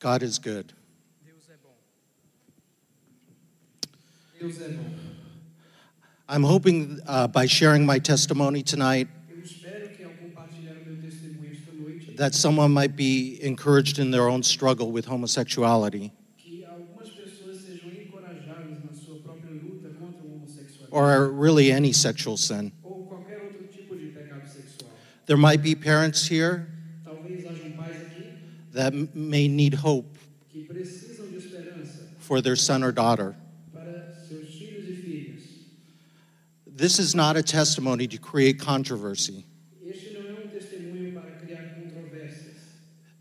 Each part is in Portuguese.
God is good. Deus é bom. Deus é bom. I'm hoping uh, by sharing my testimony tonight Eu espero que ao compartilhar o meu testemunho esta noite, that someone might be encouraged in their own struggle with homosexuality que algumas pessoas sejam encorajadas na sua própria luta contra o homossexualismo or really any sexual sin. ou qualquer outro tipo de pecado sexual. There might be parents here Talvez hajam pais aqui that m- may need hope que precisam de esperança for their son or daughter. para seus filhos e filhas. This is not a testimony to create controversy. Este não é um testemunho para criar controvérsias.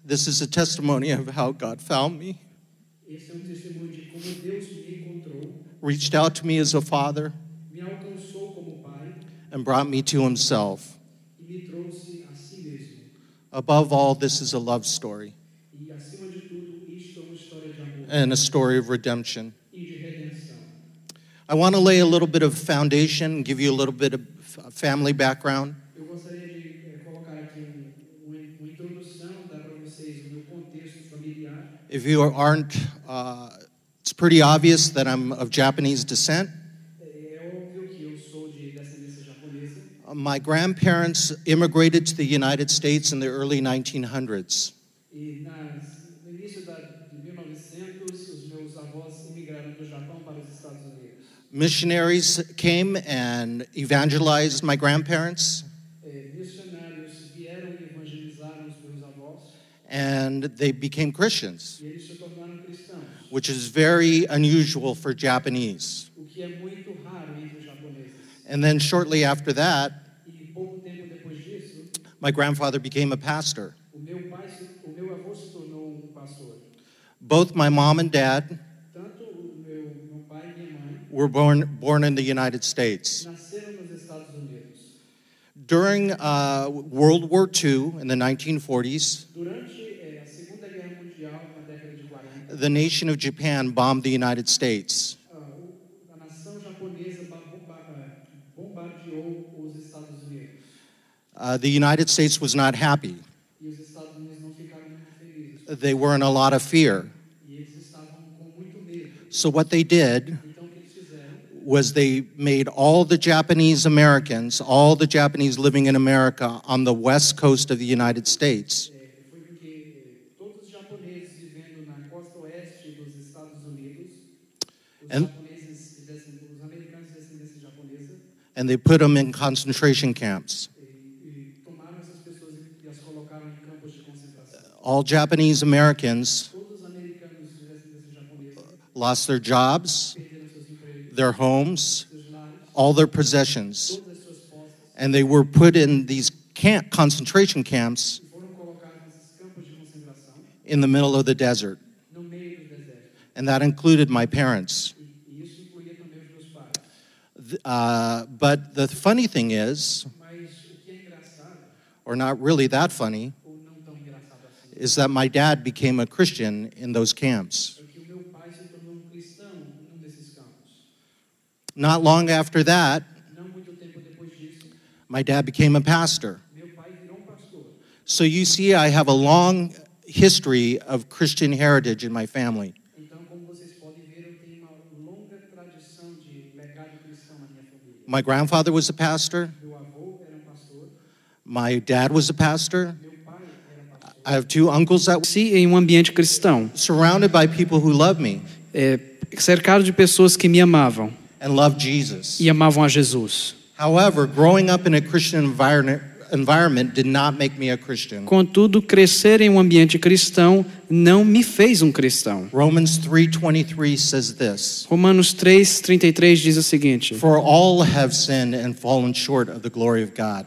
This is a testimony of how God found me, Este é um testemunho de como Deus me encontrou, reached out to me as a father, me alcançou como pai and brought me to himself. e me trouxe a si mesmo. Above all, this is a love story E acima de tudo, isto é uma história de amor and a story of redemption. e de redenção. I want to lay a little bit of foundation, give you a little bit of f- family background. Eu gostaria de eh, colocar aqui um, um- uma introdução, dar para vocês o meu contexto familiar. If you aren't, uh, it's pretty obvious that I'm of Japanese descent. É é óbvio que eu sou de descendência japonesa. Uh, My grandparents immigrated to the United States in the early 1900s. missionaries came and evangelized my grandparents. And they became Christians, which is very unusual for Japanese. And then shortly after that, my grandfather became a pastor. Both my mom and dad were born, born in the United States. nasceram nos Estados Unidos. During uh, World War II in the 1940s, Durante eh, a Segunda Guerra Mundial, na década de 40, the nation of Japan bombed the United States. ah, o- a nação japonesa ba- bomba- ah, bombardeou os Estados Unidos. Uh, the United States was not happy. E os Estados Unidos não ficaram muito felizes. They were in a lot of fear. E eles estavam com muito medo. So, what they did was they made all the Japanese Americans, all the Japanese living in America on the west coast of the United States. And, and they put them in concentration camps. All Japanese Americans lost their jobs, their homes, seus lares, all their possessions, todas as suas posses, and they were put in these camp, concentration camps e foram colocados nesses campos de concentração in the middle of the desert. no meio do deserto. And that included my parents. E, e isso incluía também os meus pais. Th- Uh, but the funny thing is, Mas o que é engraçado, or not really that funny, ou não tão engraçado assim, is that my dad became a Christian in those camps. Not long after that, Não muito tempo depois disso, my dad became a pastor. meu pai virou pastor. So you see, I have a long history of Christian heritage in my family. Então, como vocês podem ver, eu tenho uma longa tradição de legado cristão na minha família. My grandfather was a pastor, Meu avô era pastor, my dad was a pastor. meu pai era pastor. I have two uncles that Se em um ambiente cristão, surrounded by people who love me é, cercado de pessoas que me amavam and love Jesus. e amavam a Jesus. However, growing up in a Christian environment, environment did not make me a Christian. Contudo, crescer em um ambiente cristão não me fez um cristão. Romans 3:23 says this, Romanos 3:33 diz o seguinte: "For all have sinned and fallen short of the glory of God."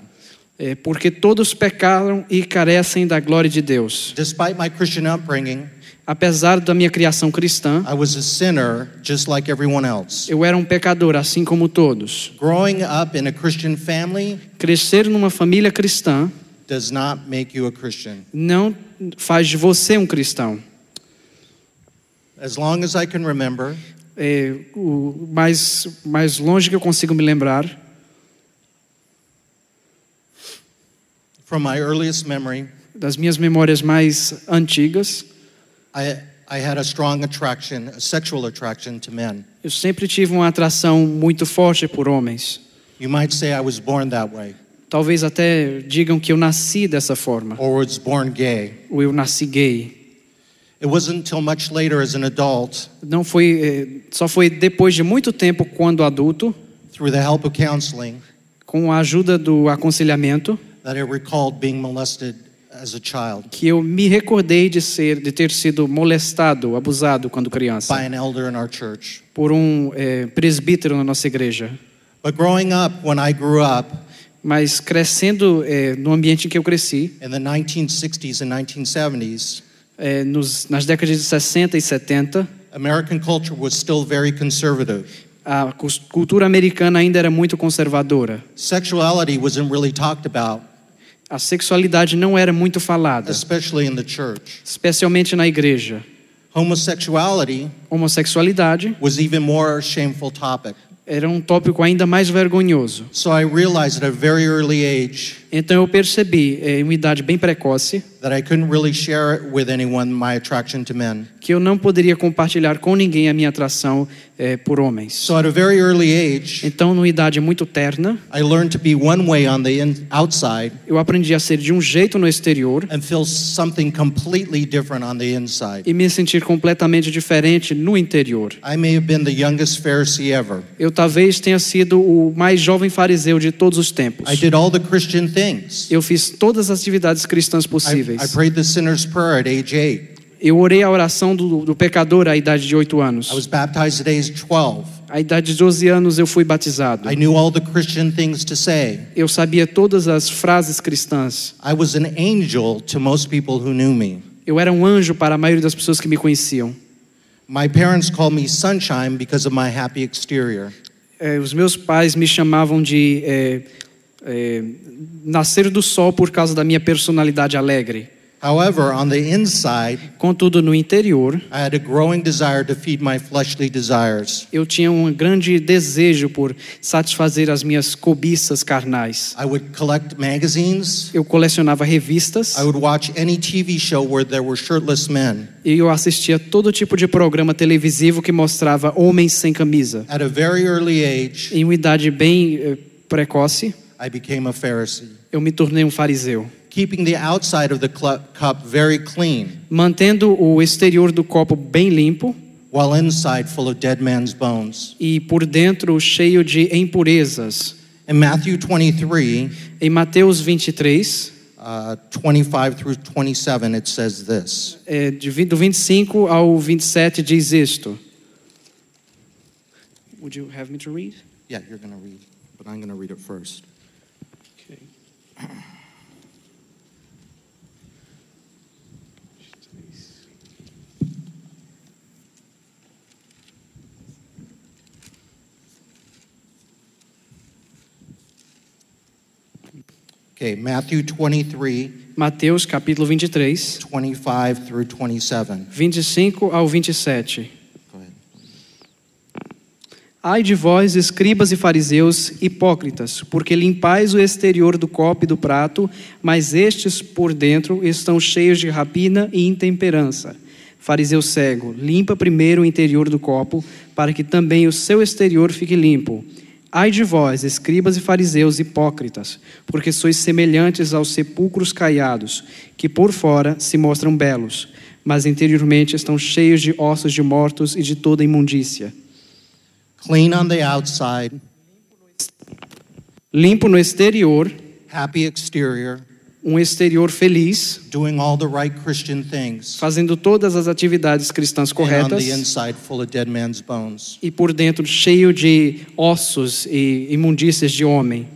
é, porque todos pecaram e carecem da glória de Deus. Despite my Christian upbringing, Apesar da minha criação cristã, I was a sinner just like everyone else. eu era um pecador, assim como todos. Growing up in a Christian family Crescer numa família cristã does not make you a Christian. não faz de você um cristão. As long as I can remember, É, o mais, mais longe que eu consigo me lembrar, from my earliest memory, das minhas memórias mais antigas, I, I had a strong attraction, a sexual attraction to men. Eu sempre tive uma atração muito forte por homens. You might say I was born that way, Talvez até digam que eu nasci dessa forma, or was born gay. ou eu nasci gay. It wasn't until much later as an adult, Não foi, eh, só foi depois de muito tempo, quando adulto, through the help of counseling, com a ajuda do aconselhamento, that I recalled being molested que eu me recordei de ser, de ter sido molestado, abusado quando criança, by an elder in our church. por um eh, presbítero na nossa igreja. But growing up, when I grew up Mas crescendo eh, no ambiente em que eu cresci, in the 1960s and 1970s, eh, nos, nas décadas de 60 e 70, American culture was still very conservative. a cultura americana ainda era muito conservadora. Sexuality wasn't really talked about, A sexualidade não era muito falada, especially in the church. especialmente na igreja. Homosexuality Homossexualidade was even more shameful topic. era um tópico ainda mais vergonhoso. So I realized at a very early age Então eu percebi, eh, em uma idade bem precoce, that I couldn't really share it with anyone my attraction to men. que eu não poderia compartilhar com ninguém a minha atração eh, por homens. So at a very early age, Então, numa idade muito terna, I learned to be one way on the in- outside eu aprendi a ser de um jeito no exterior and feel something completely different on the inside. e me sentir completamente diferente no interior. I may have been the youngest Pharisee ever. Eu talvez tenha sido o mais jovem fariseu de todos os tempos. I did all the Christian things. Eu fiz todas as atividades cristãs I, I possíveis. prayed the sinner's prayer at age eight. Eu orei a oração do, do pecador à idade de 8 anos. I was baptized at age 12. À idade de 12 anos eu fui batizado. I knew all the Christian things to say. Eu sabia todas as frases cristãs. I was an angel to most people who knew me. Eu era um anjo para a maioria das pessoas que me conheciam. My parents called me sunshine because of my happy exterior. Eh, os meus pais me chamavam de eh, eh, nascer do sol por causa da minha personalidade alegre. However, on the inside, Contudo, no interior, I had a growing desire to feed my fleshly desires. eu tinha um grande desejo por satisfazer as minhas cobiças carnais. I would collect magazines. Eu colecionava revistas I would watch any TV show where there were shirtless men. e eu assistia todo tipo de programa televisivo que mostrava homens sem camisa. At a very early age, Em uma idade bem eh, precoce, I became a Pharisee, eu me tornei um fariseu, keeping the outside of the cup very clean, mantendo o exterior do copo bem limpo while inside full of dead man's bones. e por dentro cheio de impurezas. In Matthew 23, Em Mateus 23, uh, 25 through 27, it says this. vi- do 25 ao 27 diz isto. Would you have me to read? Yeah, you're going to read, but I'm going to read it first. Okay. Matthew 23, Mateus capítulo 23, 25 through 27. 25 ao 27. Ai de vós, escribas e fariseus hipócritas, porque limpais o exterior do copo e do prato, mas estes por dentro estão cheios de rapina e intemperança. Fariseu cego, limpa primeiro o interior do copo, para que também o seu exterior fique limpo. Ai de vós, escribas e fariseus hipócritas, porque sois semelhantes aos sepulcros caiados, que por fora se mostram belos, mas interiormente estão cheios de ossos de mortos e de toda imundícia. Clean on the outside, limpo no exterior, happy exterior, um exterior feliz, doing all the right Christian things, fazendo todas as atividades cristãs and on corretas the inside full of dead man's bones. e por dentro cheio de ossos e imundícias de homem.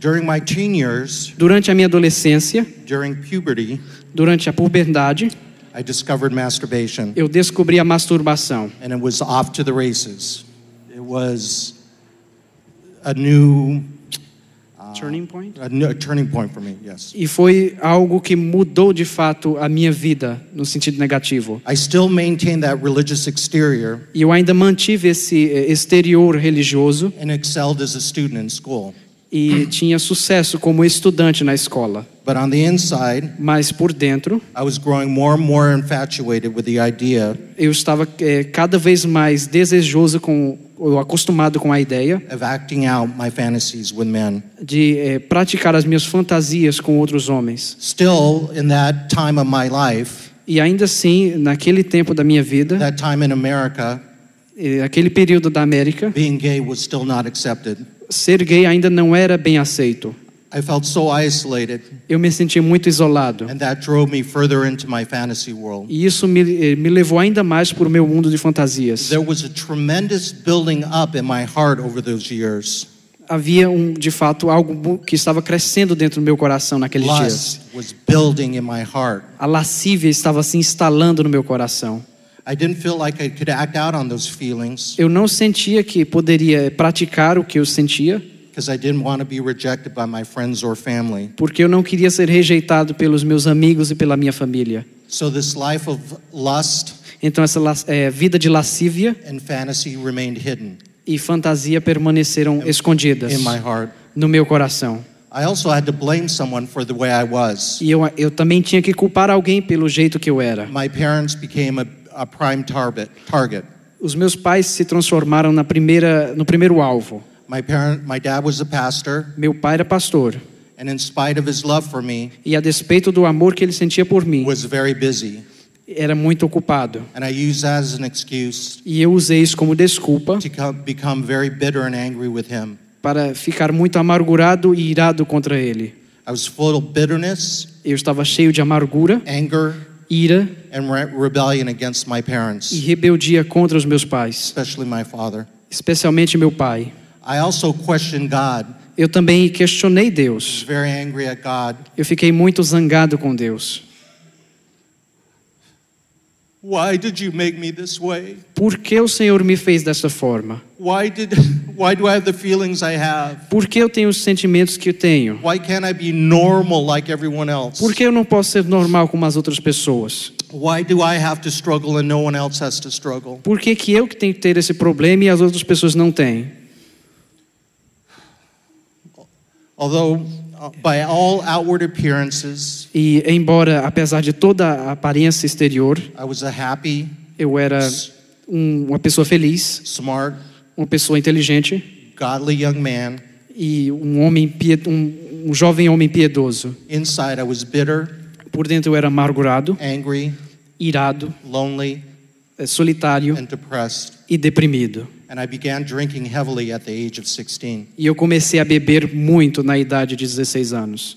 During my teen years, Durante a minha adolescência, during puberty, durante a puberdade, I discovered masturbation, eu descobri a masturbação. and it was off to the races. Was a new, Turning point. a, a turning point for me. Yes, E foi algo que mudou de fato a minha vida no sentido negativo. I still maintain that religious exterior E eu ainda mantive esse eh, exterior religioso and excelled as a student in school. e tinha sucesso como estudante na escola. But on the inside, mas por dentro I was growing more and more infatuated with the idea eu estava é, cada vez mais desejoso com ou acostumado com a ideia of acting out my fantasies with men. de é, praticar as minhas fantasias com outros homens. Still, in that time of my life, E ainda assim, naquele tempo da minha vida, that time in America, eh, aquele período da América, being gay was still not accepted. ser gay ainda não era bem aceito. I felt so isolated, Eu me senti muito isolado. and that drove me further into my fantasy world. E isso me, eh, me levou ainda mais para o meu mundo de fantasias. There was a tremendous building up in my heart over those years. Havia, um, de fato, algo que estava crescendo dentro do meu coração naqueles dias. Lust was building in my heart. A lascívia estava se instalando no meu coração. I didn't feel like I could act out on those feelings Eu não sentia que poderia praticar o que eu sentia, because I didn't want to be rejected by my friends or family. porque eu não queria ser rejeitado pelos meus amigos e pela minha família. So this life of lust Então, essa eh, vida de lascívia and fantasy remained hidden e fantasia permaneceram escondidas in my heart. no meu coração. I also had to blame someone for the way I was. E eu, eu também tinha que culpar alguém pelo jeito que eu era. My parents became a, a prime. Target. Os meus pais se transformaram na primeira, no primeiro alvo. My parent, my dad was a pastor, Meu pai era pastor and in spite of his love for me, e a despeito do amor que ele sentia por mim, was very busy. era muito ocupado. And I used that as an excuse E eu usei isso como desculpa to come, become very bitter and angry with him. para ficar muito amargurado e irado contra ele. I was full of bitterness, Eu estava cheio de amargura, anger, ira and re- rebellion against my e parents, rebeldia contra os meus pais, especially my father. especialmente meu pai. I also questioned God. Eu também questionei Deus. very angry at God. Eu fiquei muito zangado com Deus. Why did you make me this way? Por que o Senhor me fez dessa forma? Why did why do I have the feelings I have? Por que eu tenho os sentimentos que eu tenho? Why can't I be normal like everyone else? Por que eu não posso ser normal como as outras pessoas? Why do I have to struggle and no one else has to struggle? Por que, que eu que tenho que ter esse problema e as outras pessoas não têm? Although by all outward appearances, E embora, apesar de toda a aparência exterior, I was a happy, eu era um- uma pessoa feliz, smart, uma pessoa inteligente godly young man. e um homem um, um jovem homem piedoso. Inside I was bitter, Por dentro eu era amargurado, angry, irado, lonely, eh, solitário and depressed. e deprimido. And I began drinking heavily at the age of 16. E eu comecei a beber muito na idade de 16 anos.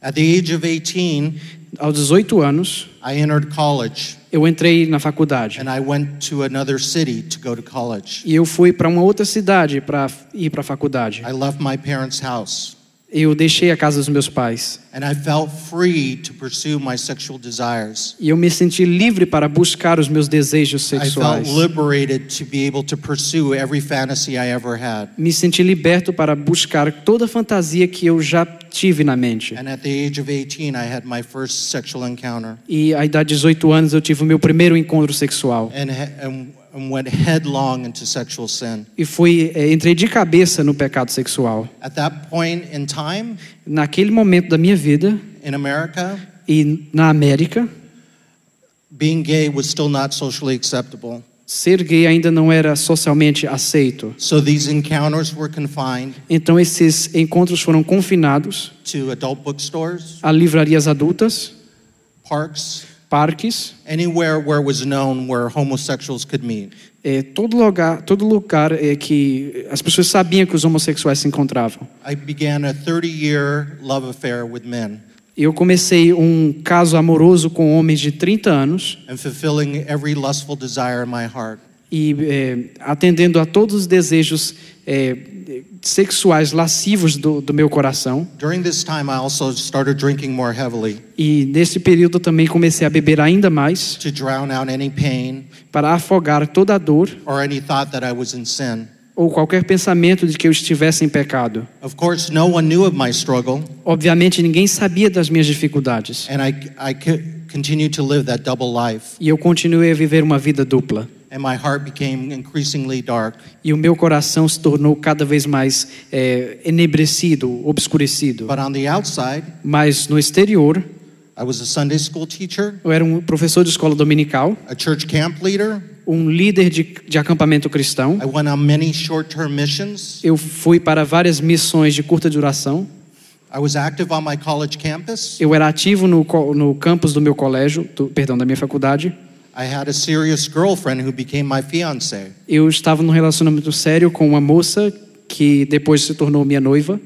At the age of 18, Aos 18 anos, I entered college eu entrei na faculdade. and I went to another city to go to college. E eu fui para uma outra cidade para ir para a faculdade. I left my parents' house Eu deixei a casa dos meus pais. and I felt free to pursue my sexual desires. E eu me senti livre para buscar os meus desejos sexuais. Me senti liberto para buscar toda a fantasia que eu já tive na mente. And at the age of 18, I had my first sexual encounter E à idade de 18 anos eu tive o meu primeiro encontro sexual. and, and, and went headlong into sexual sin. E fui, eh, entrei de cabeça no pecado sexual. At that point in time Naquele momento da minha vida in America, e na América, being gay was still not socially acceptable. ser gay ainda não era socialmente aceito. So these encounters were confined Então esses encontros foram confinados to adult bookstores, a livrarias adultas, parks, parques, anywhere where was known where homosexuals could meet. eh, todo lugar, todo lugar eh, que as pessoas sabiam que os homossexuais se encontravam. I began a 30-year love affair with men Eu comecei um caso amoroso com homens de 30 anos and fulfilling every lustful desire in my heart. e eh, atendendo a todos os desejos eh, sexuais lascivos do, do meu coração. Time, E nesse período também comecei a beber ainda mais to drown out any pain para afogar toda a dor or any thought that I was in sin. ou qualquer pensamento de que eu estivesse em pecado. Course, struggle, Obviamente ninguém sabia das minhas dificuldades and I, I co- continued to live that double life. e eu continuei a viver uma vida dupla. And my heart became increasingly dark. e o meu coração se tornou cada vez mais é, enebrecido, obscurecido. But on the outside, Mas no exterior, I was a Sunday school teacher, eu era um professor de escola dominical, a church camp leader. um líder de, de acampamento cristão. I went on many short term missions. Eu fui para várias missões de curta duração. I was active on my college campus. Eu era ativo no, no campus do meu colégio, do- perdão, da minha faculdade. I had a serious girlfriend who became my fiance. Eu estava num relacionamento sério com uma moça que depois se tornou minha noiva.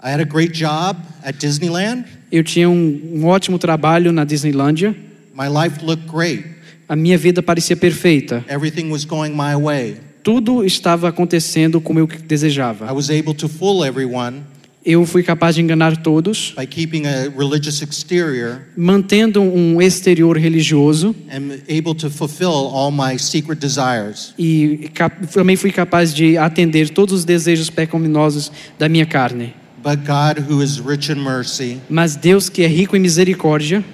I had a great job at Disneyland. Eu tinha um, um ótimo trabalho na Disneylândia. My life looked great. A minha vida parecia perfeita. Everything was going my way. Tudo estava acontecendo como eu I desejava. was able to fool everyone Eu fui capaz de enganar todos, by keeping a religious exterior mantendo um exterior religioso and able to fulfill all my secret desires. e também fui capaz de atender todos os desejos pecaminosos da minha carne. But God, who is rich in mercy, Mas Deus, que é rico em misericórdia,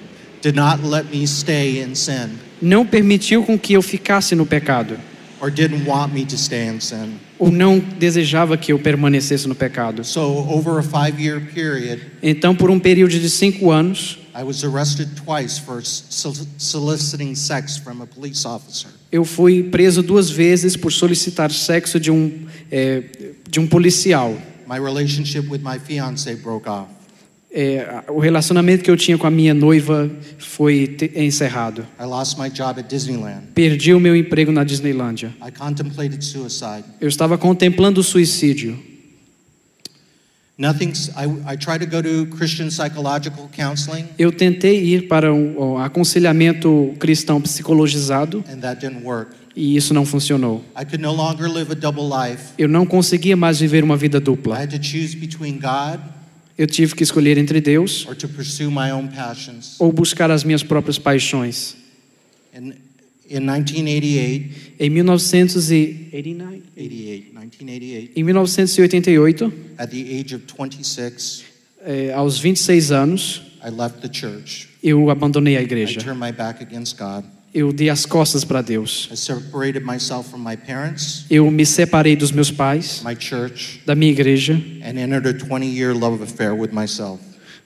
did not let me stay in sin não permitiu com que eu ficasse no pecado, or didn't want me to stay in sin. Ou não desejava que eu permanecesse no pecado. So, over a five year period, Então, por um período de cinco anos, I was arrested twice for sol- soliciting sex from a police officer. eu fui preso duas vezes por solicitar sexo de um, é, de um policial. My relationship with my fiance broke off. É, o relacionamento que eu tinha com a minha noiva foi encerrado. I lost my job at Disneyland. Perdi o meu emprego na Disneylândia. I contemplated suicide. Eu estava contemplando o suicídio. Nothing's, I, I tried to go to Christian psychological counseling, Eu tentei ir para um, aconselhamento cristão psicologizado and that didn't work. e isso não funcionou. I could no longer live a double life. Eu não conseguia mais viver uma vida dupla. Eu tive que escolher entre Deus or to pursue my own passions. ou buscar as minhas próprias paixões. In, in 1988, Em 1989, 88, 1988, em 1988, at the age of 26, eh, aos 26 anos, eu abandonei a igreja. Eu dei as costas para Deus. I separated myself from my parents, Eu me separei dos meus pais, church, da minha igreja and entered a 20 year love affair with myself.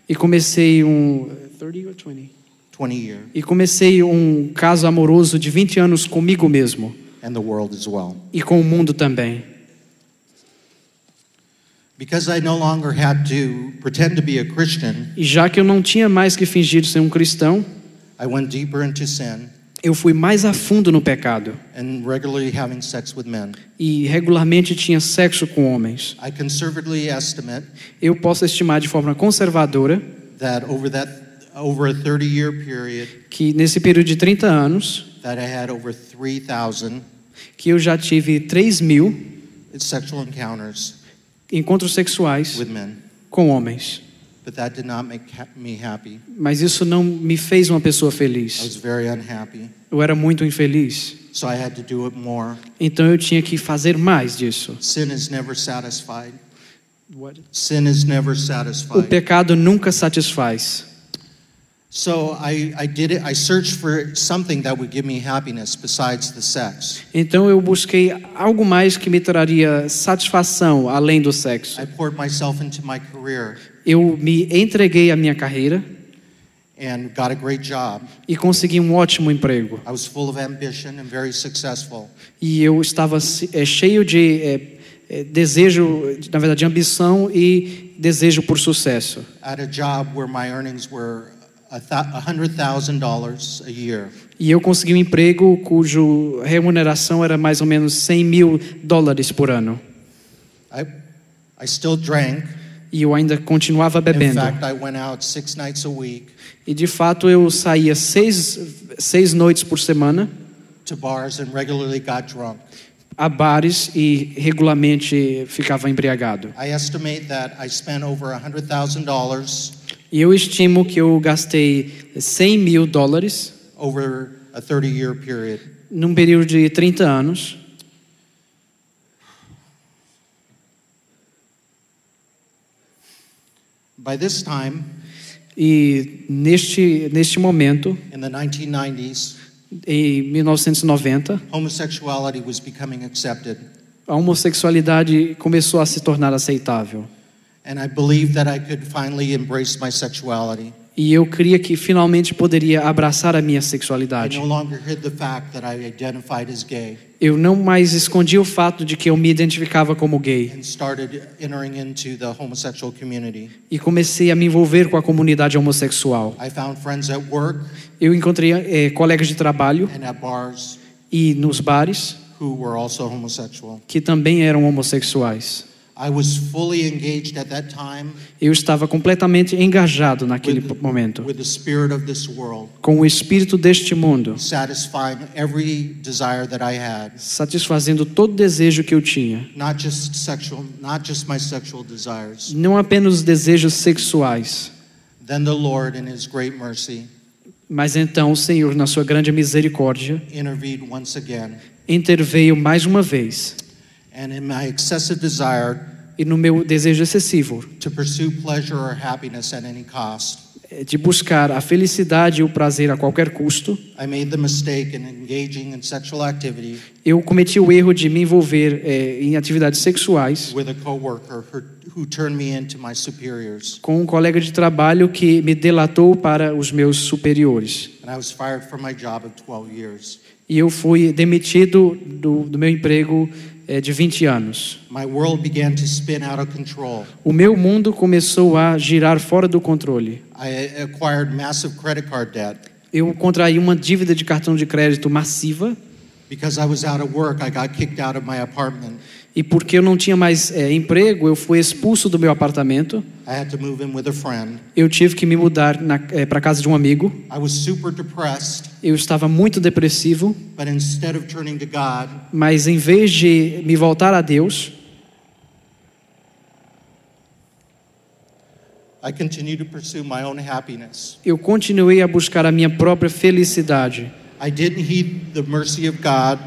e comecei um 30 or 20? 20 year, E comecei um caso amoroso de 20 anos comigo mesmo and the world as well. e com o mundo também. Because I no longer had to pretend to be a Christian, E já que eu não tinha mais que fingir ser um cristão, I went deeper into sin eu fui mais a fundo no pecado and regularly having sex with men. e regularmente tinha sexo com homens. I conservatively estimate Eu posso estimar de forma conservadora that over that over a 30 year period que nesse período de 30 anos that I had over 3,000 que eu já tive 3 mil sexual encounters encontros sexuais with men. com homens. But that did not make ha- me happy. Mas isso não me fez uma pessoa I feliz. was very unhappy. Eu era muito infeliz. So I had to do it more. Então eu tinha que fazer mais disso. Sin is never satisfied. Sin is never O pecado nunca satisfaz. So I, I did it. I searched for something that would give me happiness besides the sex. Então eu busquei algo mais que me traria satisfação além do sexo. I poured myself into my career Eu me entreguei à minha carreira and got a great job. e consegui um ótimo emprego. I was full of ambition and very successful. E eu estava é, cheio de é, é, desejo, na verdade, de ambição e desejo por sucesso. At a job where my earnings were a thou- a hundred thousand dollars a year. E eu consegui um emprego cujo remuneração era mais ou menos 100 mil dólares por ano. I, I still drank. E eu ainda continuava In bebendo. fact, I went out six nights a week E de fato eu saía seis, seis noites por semana to bars and regularly got drunk. a bares e regularmente ficava embriagado. E eu estimo que eu gastei 100 mil dólares over a 30 year period. num período de 30 anos. By this time, E neste, neste momento, in the 1990s, Em 1990, homosexuality was becoming accepted. a homossexualidade começou a se tornar aceitável. And I believed that I could finally embrace my sexuality. E eu cria que finalmente poderia abraçar a minha I sexualidade. no longer hid the fact that I identified as gay Eu não mais escondia o fato de que eu me identificava como gay and started entering into the homosexual community. e comecei a me envolver com a comunidade homossexual. Work Eu encontrei eh, colegas de trabalho bars e nos bares que também eram homossexuais. I was fully engaged at that time Eu estava completamente engajado naquele with, momento. with the spirit of this world, com o espírito deste mundo, satisfying every desire that I had, satisfazendo todo desejo que eu tinha, not just sexual, not just my sexual desires. não apenas os desejos sexuais. Then the Lord, in His great mercy, Mas então o Senhor, na sua grande misericórdia, intervened once again, interveio mais uma vez. And in my excessive desire e no meu desejo excessivo eh, de buscar a felicidade e o prazer a qualquer custo, I made the mistake in engaging in sexual activity eu cometi o erro de me envolver eh, em atividades sexuais with a coworker who, who turned me into my superiors, com um colega de trabalho que me delatou para os meus superiores. and I was fired from my job of 12 years. E eu fui demitido do, do meu emprego de 20 anos. My world began to spin out of control. O meu mundo começou a girar fora do controle. I acquired massive credit card debt. Eu contraí uma dívida de cartão de crédito massiva Because I was out of work, I got kicked out of my apartment. E porque eu não tinha mais eh, emprego, eu fui expulso do meu apartamento. Eu tive que me mudar para casa de um amigo. Eu estava muito depressivo, God, mas em vez de me voltar a Deus, eu continuei a buscar a minha própria felicidade. I didn't heed the mercy of God.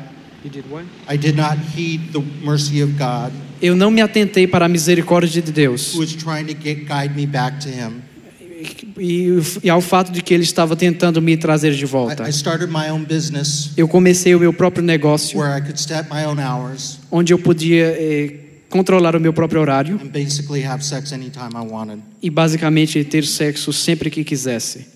I did not heed the mercy of God, Eu não me atentei para a misericórdia de Deus who was trying to get, guide me back to Him. e, e ao fato de que Ele estava tentando me trazer de volta. I started my own business Eu comecei o meu próprio negócio, where I could set my own hours onde eu podia eh, controlar o meu próprio horário and basically have sex anytime I wanted. e basicamente ter sexo sempre que quisesse.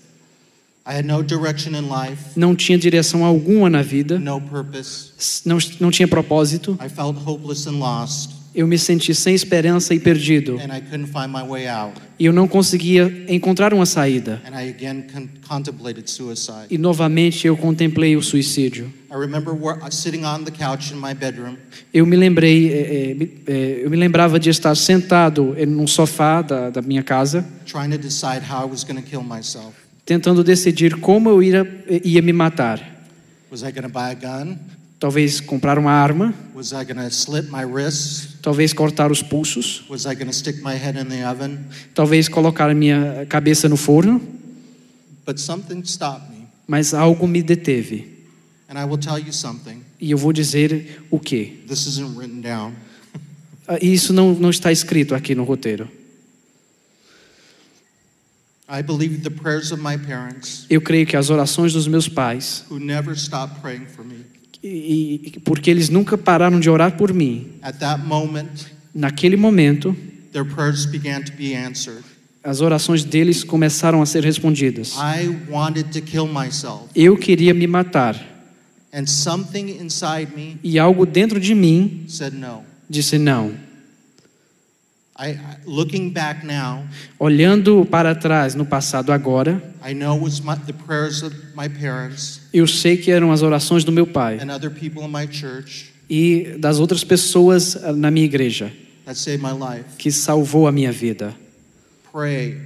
Não tinha direção alguma na vida, no purpose. não, não tinha propósito. I felt hopeless and lost, Eu me senti sem esperança e perdido. and I couldn't find my way out. E eu não conseguia encontrar uma saída. And I again con- contemplated suicide. E novamente eu contemplei o suicídio. I remember where, sitting on the couch in my bedroom, Eu me lembrei, eh, eh, eh, eu me lembrava de estar sentado em um sofá da, da minha casa, trying to decide how I was going to kill myself. Tentando decidir como eu ia, ia me matar. Was I going to buy a gun? Talvez comprar uma arma, talvez cortar os pulsos, talvez colocar minha cabeça no forno, But something stopped me. mas algo me deteve. And I will tell you something. E eu vou dizer o quê? This isn't written down. Ah, Isso não, não está escrito aqui no roteiro. I believe the prayers of my parents, Eu creio que as orações dos meus pais, who never stopped praying for me, e, e- porque eles nunca pararam de orar por mim, at that moment, naquele momento, their prayers began to be answered. as orações deles começaram a ser respondidas. I wanted to kill myself, Eu queria me matar and something inside me e algo dentro de mim said no. disse não. I, I- looking back now, Olhando para trás no passado agora, I know it was my, the prayers of my parents eu sei que eram as orações do meu pai and other people in my church e das outras pessoas ah, na minha igreja that saved my life. que salvou a minha vida. Pray.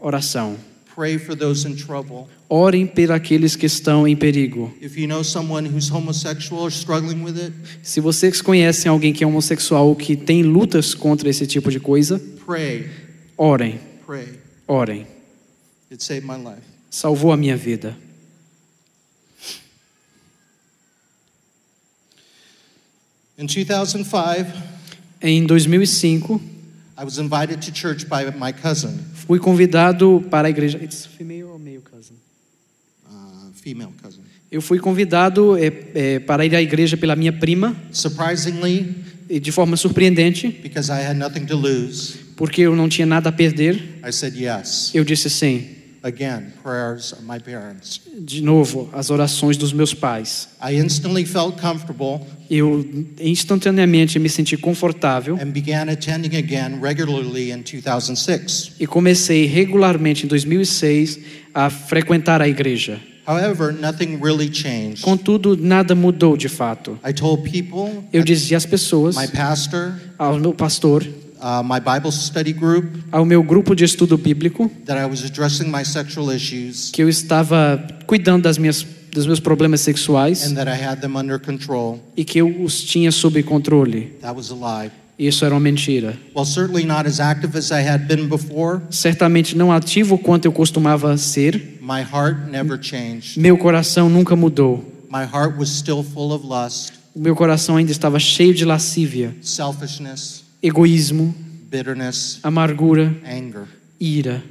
Oração. Pray for those in trouble. Orem por aqueles que estão em perigo. If you know someone who's homosexual or struggling with it, Se vocês conhecem alguém que é homossexual ou que tem lutas contra esse tipo de coisa, pray, orem, pray. orem. It saved my life. Salvou a minha vida. In 2005, Em 2005, I was invited to church by my cousin, fui convidado para a igreja. It's female or male cousin? uh, female cousin. Eu fui convidado é, é, para ir à igreja pela minha prima, Surprisingly, e de forma surpreendente, because I had nothing to lose, porque eu não tinha nada a perder, I said yes. eu disse sim. Again, prayers of my parents. De novo, as orações dos meus pais. I instantly felt comfortable Eu instantaneamente me senti confortável and began attending again regularly in 2006. e comecei regularmente em 2006 a frequentar a igreja. However, nothing really changed. Contudo, nada mudou de fato. I told people, Eu dizia às pessoas, my pastor, ao meu pastor, uh, my Bible study group, ao meu grupo de estudo bíblico, that I was addressing my sexual issues que eu estava cuidando das minhas, dos meus problemas sexuais and that I had them under control. e que eu os tinha sob controle. That was a lie. Isso era uma mentira. Well, certainly not as active as I had been before. Certamente não ativo quanto eu costumava ser. My heart never changed. Meu coração nunca mudou. My heart was still full of lust, meu coração ainda estava cheio de lascívia, selfishness, egoísmo, bitterness, amargura, anger. ira.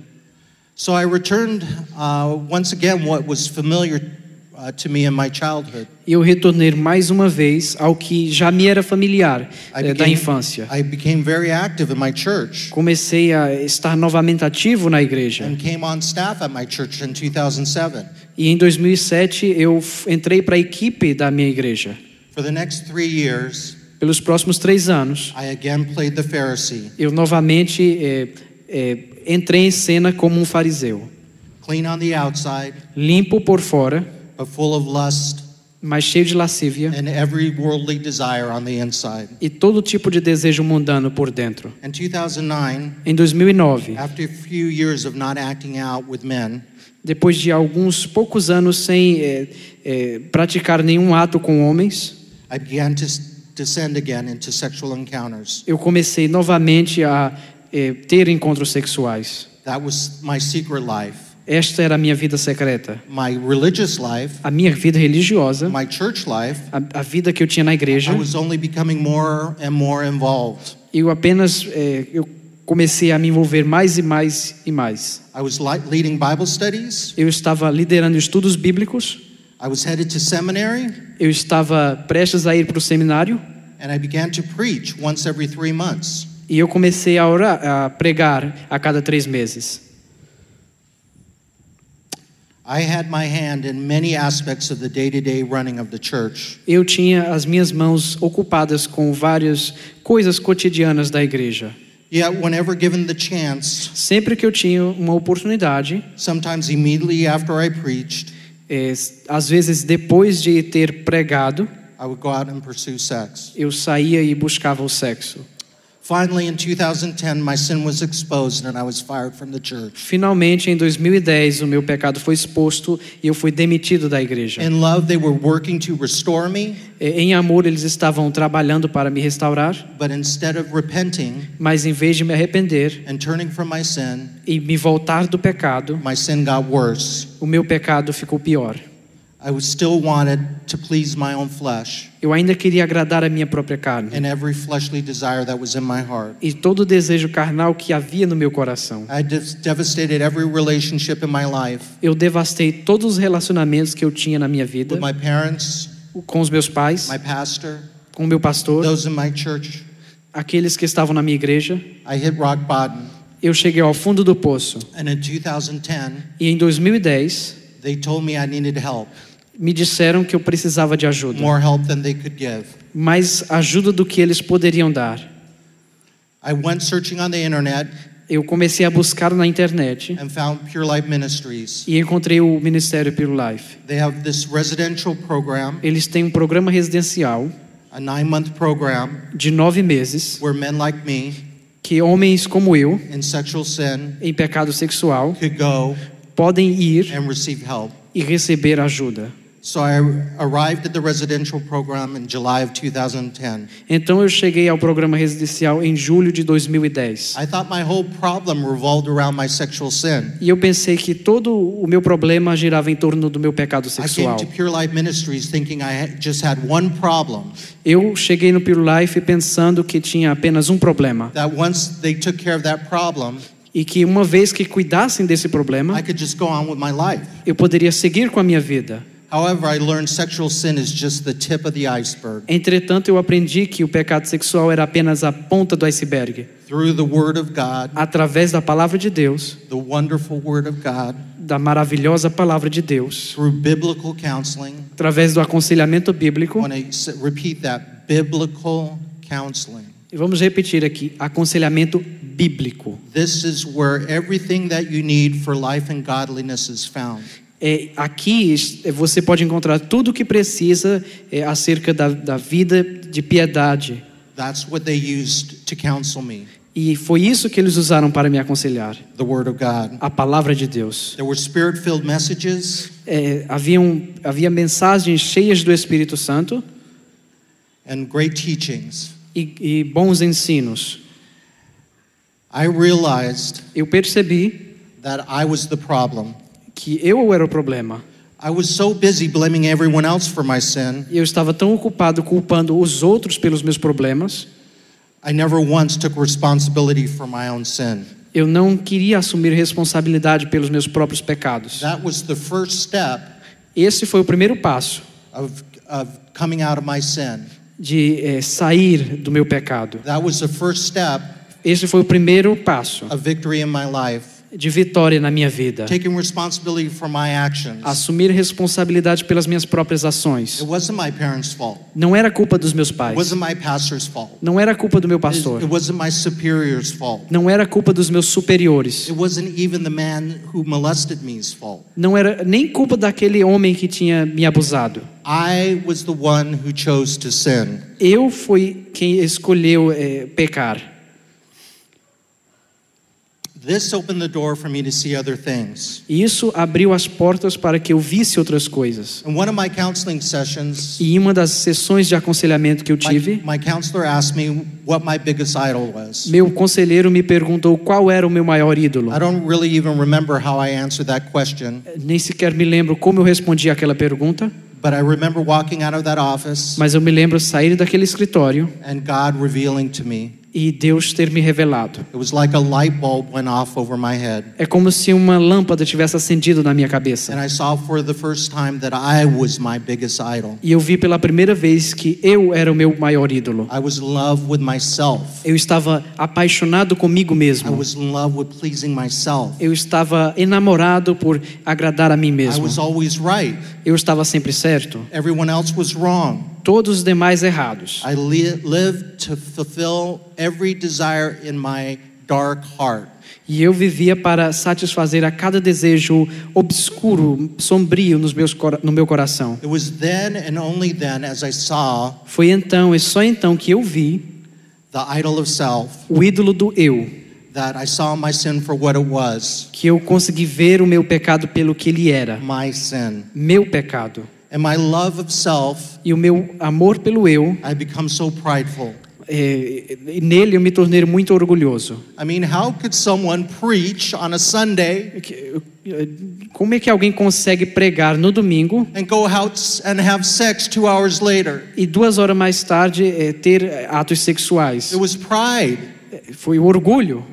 So I returned uh, once again what was familiar uh, to me in my childhood. Eu retornei mais uma vez ao que já me era familiar eh, da became, infância. I became very active in my church Comecei a estar novamente ativo na igreja. and came on staff at my church in 2007. E em 2007 eu entrei para a equipe da minha igreja. For the next three years, Pelos próximos três anos, I again played the Pharisee, eu novamente eh, eh, entrei em cena como um fariseu, clean on the outside, limpo por fora, but full of lust mas cheio de lascívia and every worldly desire on the inside. e todo tipo de desejo mundano por dentro. In 2009, Em 2009, after a few years of not acting out with men, depois de alguns poucos anos sem eh, eh, praticar nenhum ato com homens, I began to s- descend again into sexual encounters. eu comecei novamente a eh, ter encontros sexuais. That was my secret life. Esta era a minha vida secreta. My religious life, A minha vida religiosa, my church life, a, a vida que eu tinha na igreja, I was only becoming more and more involved. eu apenas eh, eu comecei a me envolver mais e mais e mais. I was li- leading Bible studies. Eu estava liderando estudos bíblicos, I was headed to seminary, eu estava prestes a ir para o seminário and I began to preach once every three months. e eu comecei a orar, a pregar a cada três meses. I had my hand in many aspects of the day to day running of the church. Eu tinha as minhas mãos ocupadas com várias coisas cotidianas da igreja. Yet, whenever given the chance, Sempre que eu tinha uma oportunidade, sometimes immediately after I preached, eh, às vezes depois de ter pregado, I would go out and pursue sex. eu saía e buscava o sexo. Finally, in 2010, my sin was exposed and I was fired from the church. Finalmente, em 2010, o meu pecado foi exposto e eu fui demitido da igreja. In love, they were working to restore me, Em amor, eles estavam trabalhando para me restaurar, but instead of repenting mas em vez de me arrepender and turning from my sin, e me voltar do pecado, my sin got worse. o meu pecado ficou pior. Eu ainda queria agradar a minha própria carne and every fleshly desire that was in my heart. e todo o desejo carnal que havia no meu coração. I des- devastated every relationship in my life Eu devastei todos os relacionamentos que eu tinha na minha vida with my parents, com os meus pais, my pastor, com o meu pastor, those in my church. aqueles que estavam na minha igreja. I hit rock bottom. Eu cheguei ao fundo do poço And in 2010, e em 2010 they told me disseram que eu precisava de ajuda, more help than they could give. mais ajuda do que eles poderiam dar. I went searching on the internet Eu comecei a buscar na internet and found Pure Life Ministries. e encontrei o Ministério Pure Life. They have this residential program, Eles têm um programa residencial program, de nove meses where men like me que homens como eu, in sexual sin em pecado sexual, could go podem ir and receive help. e receber ajuda. So I arrived at the residential program in July of 2010. Então eu cheguei ao programa residencial em julho de 2010. I thought my whole problem revolved around my sexual sin. E eu pensei que todo o meu problema girava em torno do meu pecado I came sexual. to Pure Life Ministries thinking I just had one problem. Eu cheguei no Pure Life pensando que tinha apenas um problema. That once they took care of that problem, e que uma vez que cuidassem desse I problema, could just go on with my life. eu poderia seguir com a minha vida. However, I learned sexual sin is just the tip of the iceberg. Entretanto, eu aprendi que o pecado sexual era apenas a ponta do iceberg. Through the Word of God, Através da palavra de Deus, the wonderful Word of God, da maravilhosa palavra de Deus, through biblical counseling, através do aconselhamento bíblico, I want to s- repeat that biblical counseling. e vamos repetir aqui, aconselhamento bíblico. This is where everything that you need for life and godliness is found. É, aqui é, você pode encontrar tudo o que precisa é, acerca da, da vida de piedade. That's what they used to counsel me E foi isso que eles usaram para me aconselhar, the Word of God. a palavra de Deus. There were spirit filled messages É, haviam, havia mensagens cheias do Espírito Santo and great teachings. e, e bons ensinos. I realized Eu percebi that I was the problem. Que eu era o problema. I was so busy blaming everyone else for my sin, Eu estava tão ocupado culpando os outros pelos meus problemas, I never once took responsibility for my own sin. eu não queria assumir responsabilidade pelos meus próprios pecados. That was the first step Esse foi o primeiro passo of, of coming out of my sin. de eh, sair do meu pecado. That was the first step Esse foi o primeiro passo of victory in my life. De vitória na minha vida. Taking responsibility for my actions. Assumir responsabilidade pelas minhas próprias ações. It wasn't my parents' fault. Não era culpa dos meus It pais. wasn't my pastor's fault. Não era culpa do meu It pastor. it wasn't my superior's fault. Não era culpa dos meus superiores. It wasn't even the man who molested me's fault. Não era nem culpa daquele homem que tinha me abusado. I was the one who chose to sin. Eu fui quem escolheu eh, pecar. This opened the door for me to see other things. E isso abriu as portas para que eu visse outras coisas. In one of my counseling sessions, E em uma das sessões de aconselhamento que eu my, tive, my counselor asked me what my biggest idol was. meu conselheiro me perguntou qual era o meu maior ídolo. I don't really even remember how I answered that question, Nem sequer me lembro como eu respondi aquela pergunta, but I remember walking out of that office mas eu me lembro sair daquele escritório and God revealing to me. E Deus ter me revelado. It was like a light bulb went off over my head. É como se uma lâmpada tivesse acendido na minha cabeça. And I saw for the first time that I was my biggest idol. E eu vi pela primeira vez que eu era o meu maior ídolo. I was in love with myself. Eu estava apaixonado comigo I mesmo. was in love with pleasing myself. Eu estava enamorado por agradar a mim I mesmo. was always right. Eu estava sempre certo. Everyone else was wrong. Todos os demais errados. I lived to fulfill every desire in my dark heart. E eu vivia para satisfazer a cada desejo obscuro, sombrio nos meus, no meu coração. It was then and only then as I saw Foi então e só então que eu vi the idol of self o ídolo do eu, that I saw my sin for what it was que eu consegui ver o meu pecado pelo que ele era, my sin. meu pecado. And my love of self, E o meu amor pelo eu, I become so prideful. é, nele eu me tornei muito orgulhoso. I mean, how could someone preach on a Sunday eh, Como é que alguém consegue pregar no domingo and go out and have sex two hours later? e duas horas mais tarde eh, ter atos sexuais? It was pride, Eh, Foi o orgulho,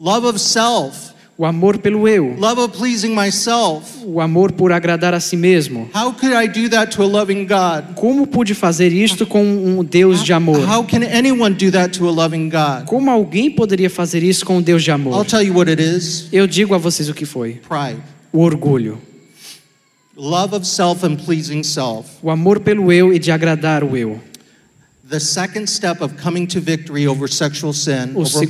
love of self, o amor pelo eu, love of pleasing myself. o amor por agradar a si mesmo. How could I do that to a loving God? Como pude fazer isto com um Deus de amor? How can anyone do that to a loving God? Como alguém poderia fazer isso com um Deus de I'll amor? tell you what it is Eu digo a vocês o que foi: pride, o orgulho, love of self and pleasing self. o amor pelo eu e de agradar o eu. The second step of coming to victory over sexual sin, O, over,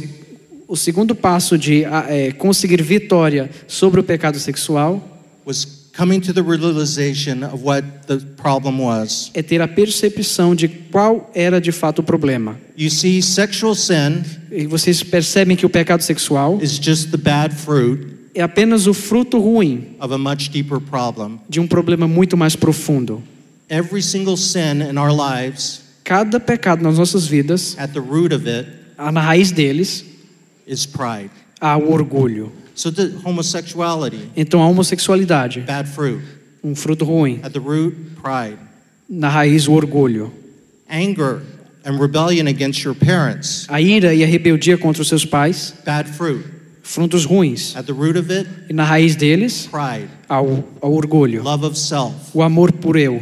o segundo passo de ah, eh, conseguir vitória sobre o pecado sexual was coming to the realization of what the problem was. é ter a percepção de qual era de fato o problema. You see, sexual sin E vocês percebem que o pecado sexual is just the bad fruit é apenas o fruto ruim of a much deeper problem. de um problema muito mais profundo. Every single sin in our lives, Cada pecado nas nossas vidas, at the root of it, na raiz deles, is pride. há o orgulho. So, the homosexuality, Então a homossexualidade, bad fruit. um fruto ruim. At the root, pride. Na raiz, o orgulho. Anger and rebellion against your parents, A ira e a rebeldia contra os seus pais, bad fruit. frutos ruins. At the root of it, E na raiz deles, pride, ao, ao orgulho, love of self, o amor por eu,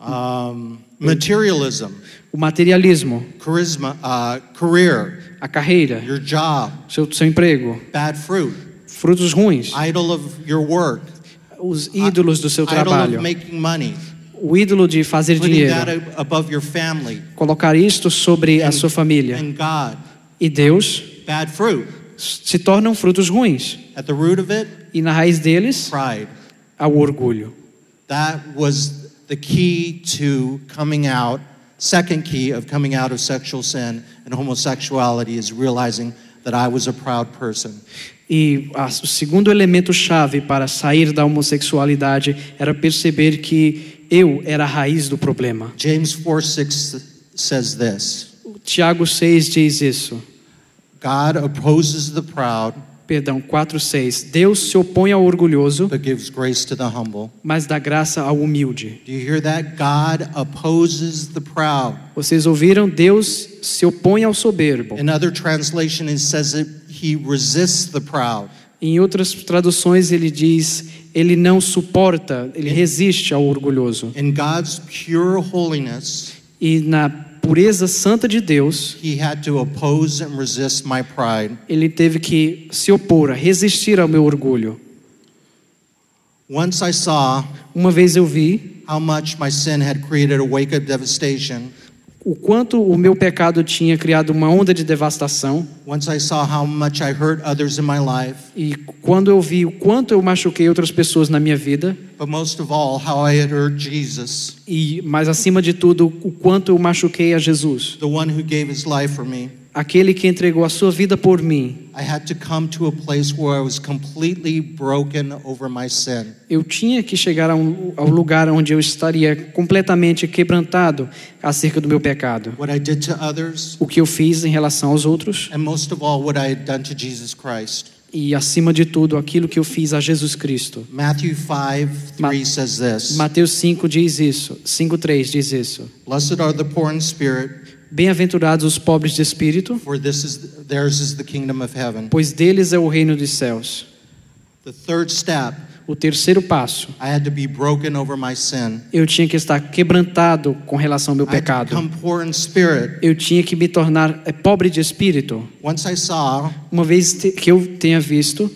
um, materialism, o materialismo, charisma, uh, career, a carreira, your job, seu, seu emprego, bad fruit, frutos ruins, idol of your work, os ídolos do seu idol trabalho, of making money, o ídolo de fazer dinheiro, above your family colocar isto sobre a sua família. and God, E Deus bad fruit. se tornam frutos ruins. At the root of it, E na raiz deles, pride. ao orgulho. That was the key to coming out. Second key of coming out of sexual sin and homosexuality is realizing that I was a proud person. E a- o segundo elemento chave para sair da homossexualidade era perceber que eu era a raiz do problema. James 4 6 says this Tiago 6 diz isso. God opposes the proud, Perdão, 4:6. Deus se opõe ao orgulhoso, but gives grace to the humble. mas dá graça ao humilde. Do you hear that? God opposes the proud. Vocês ouviram? Deus se opõe ao soberbo. In other translation, it says that he resists the proud. Em outras traduções ele diz, ele não suporta, ele resiste ao orgulhoso. In God's pure holiness, E na pureza santa de Deus, he had to oppose and resist my pride. ele teve que se opor, resistir ao meu orgulho. Once I saw Uma vez eu vi how much my sin had created a wake of devastation. O quanto o meu pecado tinha criado uma onda de devastação. Life, e quando eu vi o quanto eu machuquei outras pessoas na minha vida. But most of all, how I had hurt Jesus, e mais acima de tudo o quanto eu machuquei a Jesus, the one who gave his life for me, aquele que entregou a sua vida por mim. I had to come to a place where I was completely broken over my sin. Eu tinha que chegar um, ao lugar onde eu estaria completamente quebrantado acerca do meu pecado. What I did to others, O que eu fiz em relação aos outros all, what I had done to Jesus Christ. e acima de tudo aquilo que eu fiz a Jesus Cristo. Matthew 5 Ma- 3 says this Mateus 5 diz isso, 5:3 diz isso. Blessed are the poor in spirit, Bem-aventurados os pobres de espírito, for this is theirs is the kingdom of heaven. pois deles é o reino dos céus. The third step, O terceiro passo, I had to be broken over my sin. eu tinha que estar quebrantado com relação ao meu I had to pecado. Eu tinha que me tornar é, pobre de espírito. Once I saw Uma vez que eu tenha visto,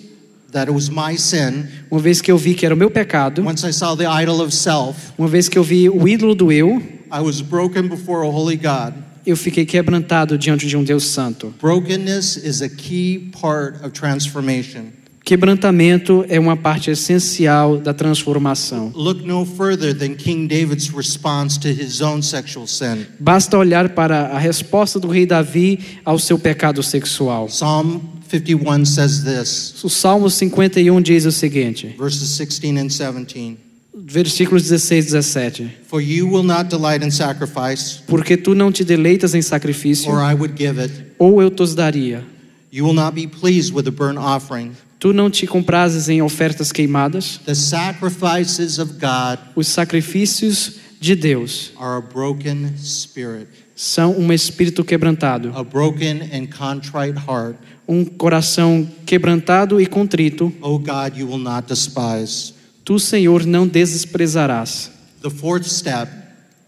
that it was my sin, uma vez que eu vi que era o meu pecado, once I saw the idol of self, uma vez que eu vi o ídolo do eu, I was broken before a holy God. Eu fiquei quebrantado diante de um Deus santo. Brokenness is a key part of transformation. Quebrantamento é uma parte essencial da transformação. Look no further than King David's response to his own sexual sin. Basta olhar para a resposta do rei Davi ao seu pecado sexual. Psalm 51 says this, O Salmo 51 diz o seguinte, verses 16 and 17. Versículos 16 e 17. For you will not delight in sacrifice, Porque tu não te deleitas em sacrifício, or I would give it. ou eu tos daria. You will not be pleased with a burnt offering. Tu não te comprases em ofertas queimadas. The sacrifices of God Os sacrifícios de Deus are a broken spirit, são um espírito quebrantado, a broken and contrite heart. um coração quebrantado e contrito. O God, you will not despise. Tu, Senhor, não desprezarás. The fourth step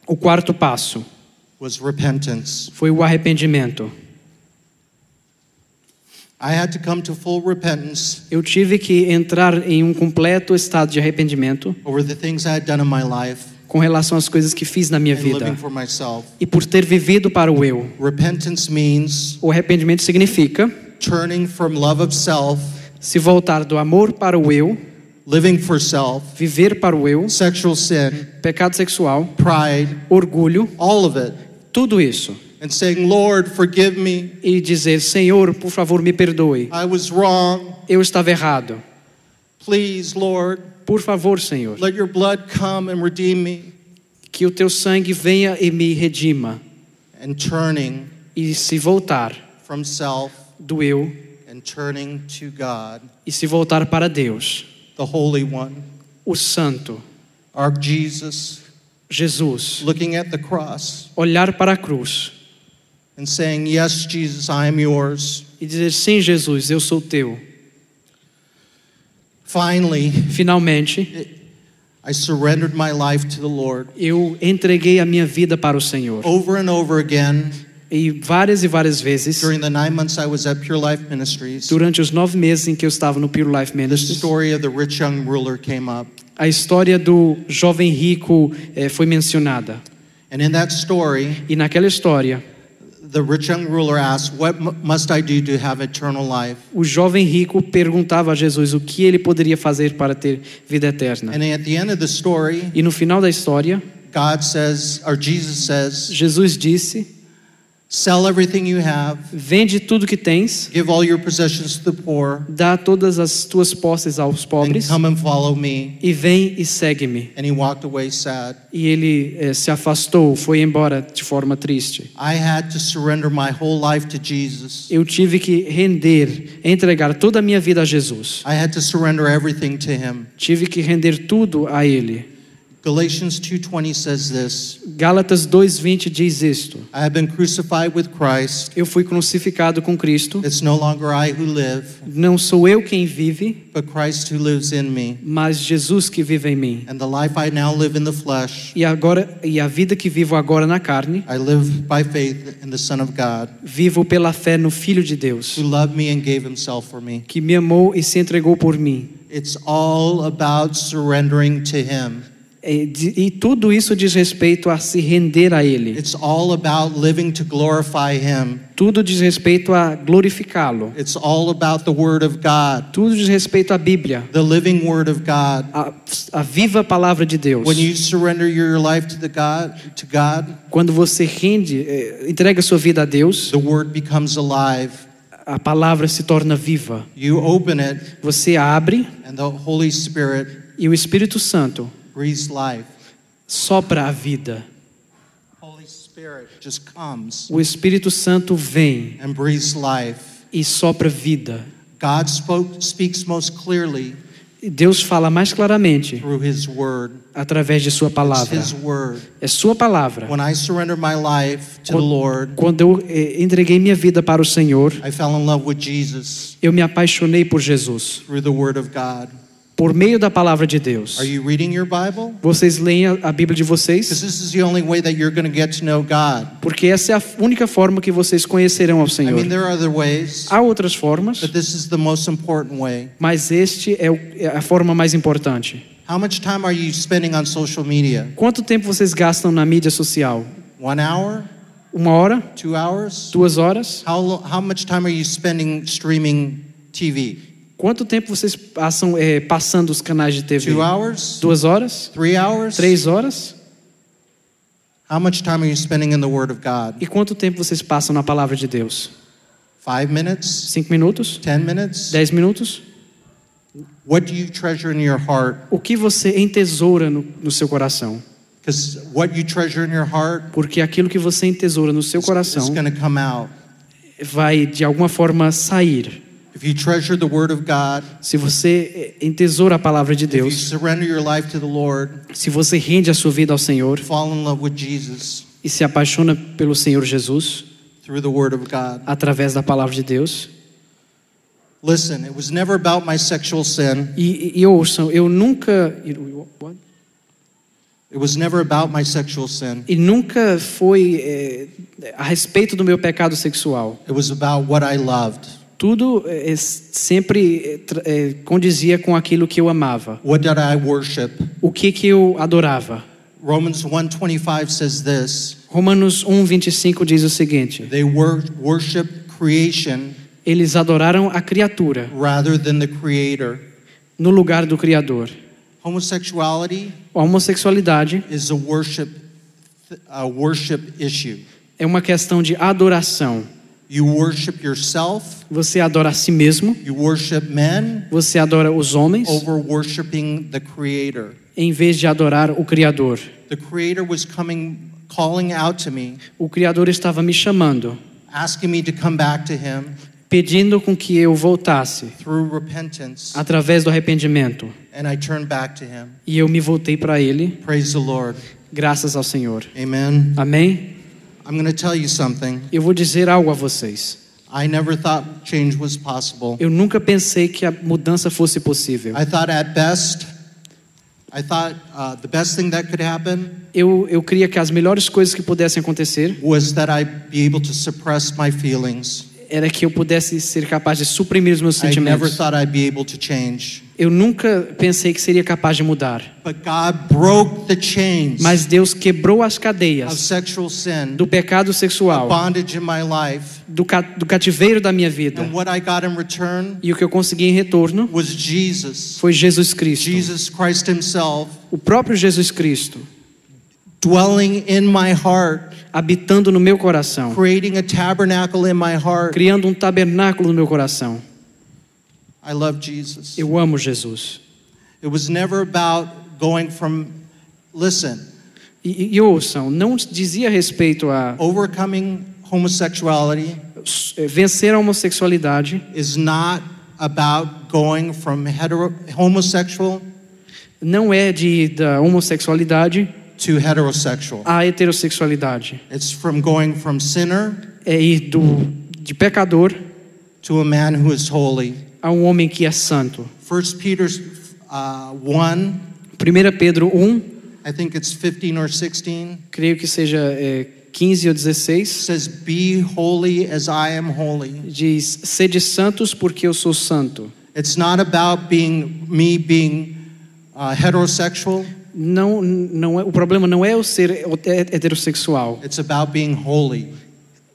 O quarto passo was repentance. foi o arrependimento. I had to come to full repentance Eu tive que entrar em um completo estado de arrependimento com relação às coisas que fiz na minha vida e por ter vivido para o eu. O arrependimento significa se voltar do amor para o eu, living for self, viver para o eu, sexual sin, pecado sexual, pride, orgulho, all of it, tudo isso. and saying, Lord, forgive me. E dizer: Senhor, por favor, me perdoe. I was wrong. Eu estava errado. Please, Lord, Por favor, Senhor, let your blood come and redeem me. que o teu sangue venha e me redima. And turning E se voltar from self do eu and turning to God, e se voltar para Deus, the Holy One, o Santo, our Jesus, Jesus, looking at the cross, olhar para a cruz and saying, Yes, Jesus, I am yours. e dizer: Sim, Jesus, eu sou teu. Finally, Finalmente, I surrendered my life to the Lord. eu entreguei a minha vida para o Senhor. Over and over again, E várias e várias vezes, during the nine months I was at Pure Life Ministries, durante os nove meses em que eu estava no Pure Life Ministries, story of the rich young ruler came up. a história do jovem rico eh, foi mencionada. And in that story, E naquela história, the rich young ruler asked, What m- must I do to have eternal life? o jovem rico perguntava a Jesus o que ele poderia fazer para ter vida eterna. And at the end of the story, E no final da história, God says, or Jesus says, Jesus disse: Sell everything you have, Vende tudo que tens, give all your possessions to the poor, dá todas as tuas posses aos and pobres come and follow me. e vem e segue-me. And he walked away sad. E ele eh, se afastou, foi embora de forma triste. I had to surrender my whole life to Jesus. Eu tive que render, entregar toda a minha vida a Jesus. I had to surrender everything to him. Tive que render tudo a ele. Galatians 2:20 says this, Gálatas 2:20 diz isto: I have been crucified with Christ. Eu fui crucificado com Cristo. It's no longer I who live, Não sou eu quem vive, but Christ who lives in me. mas Jesus que vive em mim. And the life I now live in the flesh, E agora e a vida que vivo agora na carne, I live by faith in the Son of God, vivo pela fé no Filho de Deus, who loved me and gave himself for me. que me amou e se entregou por mim. It's all about surrendering to him. E, de- e tudo isso diz respeito a se render a Ele. It's all about living to glorify him. Tudo diz respeito a glorificá-lo. It's all about the word of God, Tudo diz respeito à Bíblia, the living word of God. a, a viva palavra de Deus. When you surrender your life to the God, to God, Quando você rende, eh, entrega sua vida a Deus, the word becomes alive. a palavra se torna viva. You open it Você abre and the Holy Spirit e o Espírito Santo breathes life. sopra a vida. Holy Spirit just comes O Espírito Santo vem and breathes life. e sopra vida. God spoke, speaks most clearly Deus fala mais claramente through His Word. através de sua palavra. É sua palavra. When I surrender my life to the Quando- eu eh, entreguei minha vida para o Senhor, I fell in love with Jesus eu me apaixonei por Jesus, por meio da palavra de Deus. Are you reading your Bible? Vocês leem a Bíblia de vocês? Porque essa é a única forma que vocês conhecerão ao I Senhor. mean, there are other ways, Há outras formas, but this is the most important way. mas este é é a forma mais importante. How much time are you spending on social media? Quanto tempo vocês gastam na mídia social? One hour? Uma hora? Two hours? Duas horas? How, how much time are you spending streaming TV? Quanto tempo vocês passam eh, passando os canais de TV? Two hours? Duas horas? Three hours? Três horas? How much time are you spending in the Word of God? E quanto tempo vocês passam na palavra de Deus? Five minutes? Cinco minutos? Ten minutes? Dez minutos? What do you treasure in your heart? O que você entesoura no, no seu coração? Because what you treasure in your heart Porque aquilo que você entesoura no seu is coração going to come out. vai de alguma forma sair. If you treasure the Word of God, Se você entesoura a palavra de if you Deus, surrender your life to the Lord, se você rende a sua vida ao Senhor fall in love with Jesus e se apaixona pelo Senhor Jesus through the Word of God. através da palavra de Deus, Listen, it was never about my sexual sin. e, e, ouçam, eu nunca It was never about my sexual sin. e nunca foi eh, a respeito do meu pecado sexual. It was about what I loved. Tudo eh, sempre eh, condizia com aquilo que eu amava. What did I worship? O que que eu adorava? Romans 1:25 says this. Romanos 1:25 diz o seguinte: They wor- worship creation Eles adoraram a criatura rather than the creator. no lugar do criador. Homosexuality A homossexualidade is a worship a worship issue. é uma questão de adoração. You worship yourself, Você adora a si mesmo, you worship men você adora os homens, over worshiping the creator. em vez de adorar o criador. The creator was coming calling out to me, O criador estava me chamando, asking me to come back to him pedindo com que eu voltasse through repentance, através do arrependimento. and I turned back to him. E eu me voltei para ele, Praise the Lord. graças ao Senhor. Amen. Amém? I'm going to tell you something. Eu vou dizer algo a vocês. I never thought change was possible. Eu nunca pensei que a mudança fosse possível. I thought at best, I thought uh, the best thing that could happen Eu, eu que as melhores coisas que pudessem acontecer was that I'd be able to suppress my feelings. Era que eu pudesse ser capaz de suprimir os meus sentimentos. thought I'd be able to change. Eu nunca pensei que seria capaz de mudar. But God broke the chains Mas Deus quebrou as cadeias sexual sin, do pecado sexual, bondage in my life. do, ca- do cativeiro da minha vida. And what I got in return E o que eu consegui em retorno was Jesus. foi Jesus Cristo. Jesus Christ Himself O próprio Jesus Cristo dwelling in my heart, habitando no meu coração, creating a tabernacle in my heart. criando um tabernáculo no meu coração. I love Jesus. Eu amo Jesus. It was never about going from, listen, E, e ouçam, não dizia respeito a overcoming homosexuality eh, vencer a homossexualidade, is not about going from hetero, homosexual não é de da homossexualidade to heterosexual. à heterossexualidade. It's from going from sinner É ir do de pecador to a man who is holy. a um homem que é santo. 1 Peter uh, 1, 1 Pedro 1, I think it's 15 or 16, creio que seja é, 15 ou 16, says, Be holy as I am holy. diz: Sede santos porque eu sou santo. It's not about being me being uh, heterosexual, Não, não é, o problema não é o ser heterossexual, it's about being holy,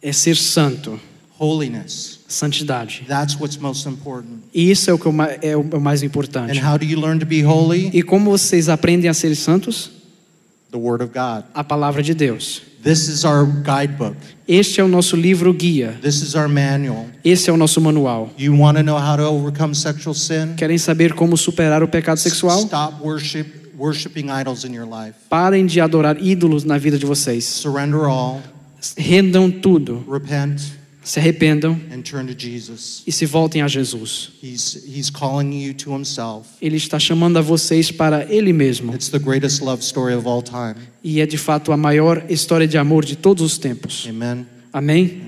é ser santo, holiness. santidade. That's what's most important. E isso é o, que é o mais And importante. how do you learn to be holy? E como vocês aprendem a ser santos? The Word of God. A palavra de Deus. This is our guidebook. Este é o nosso livro guia. This is our manual. Esse é o nosso manual. You want to know how to overcome sexual sin? Querem saber como superar o pecado sexual? Stop worship, worshiping idols in your life. Parem de adorar ídolos na vida de vocês. Surrender all, Rendam tudo, repent, se arrependam and turn to Jesus. e se voltem a Jesus. He's, he's calling you to Himself. Ele está chamando a vocês para Ele mesmo. It's the greatest love story of all time. E é de fato a maior história de amor de todos os tempos. Amen. Amém?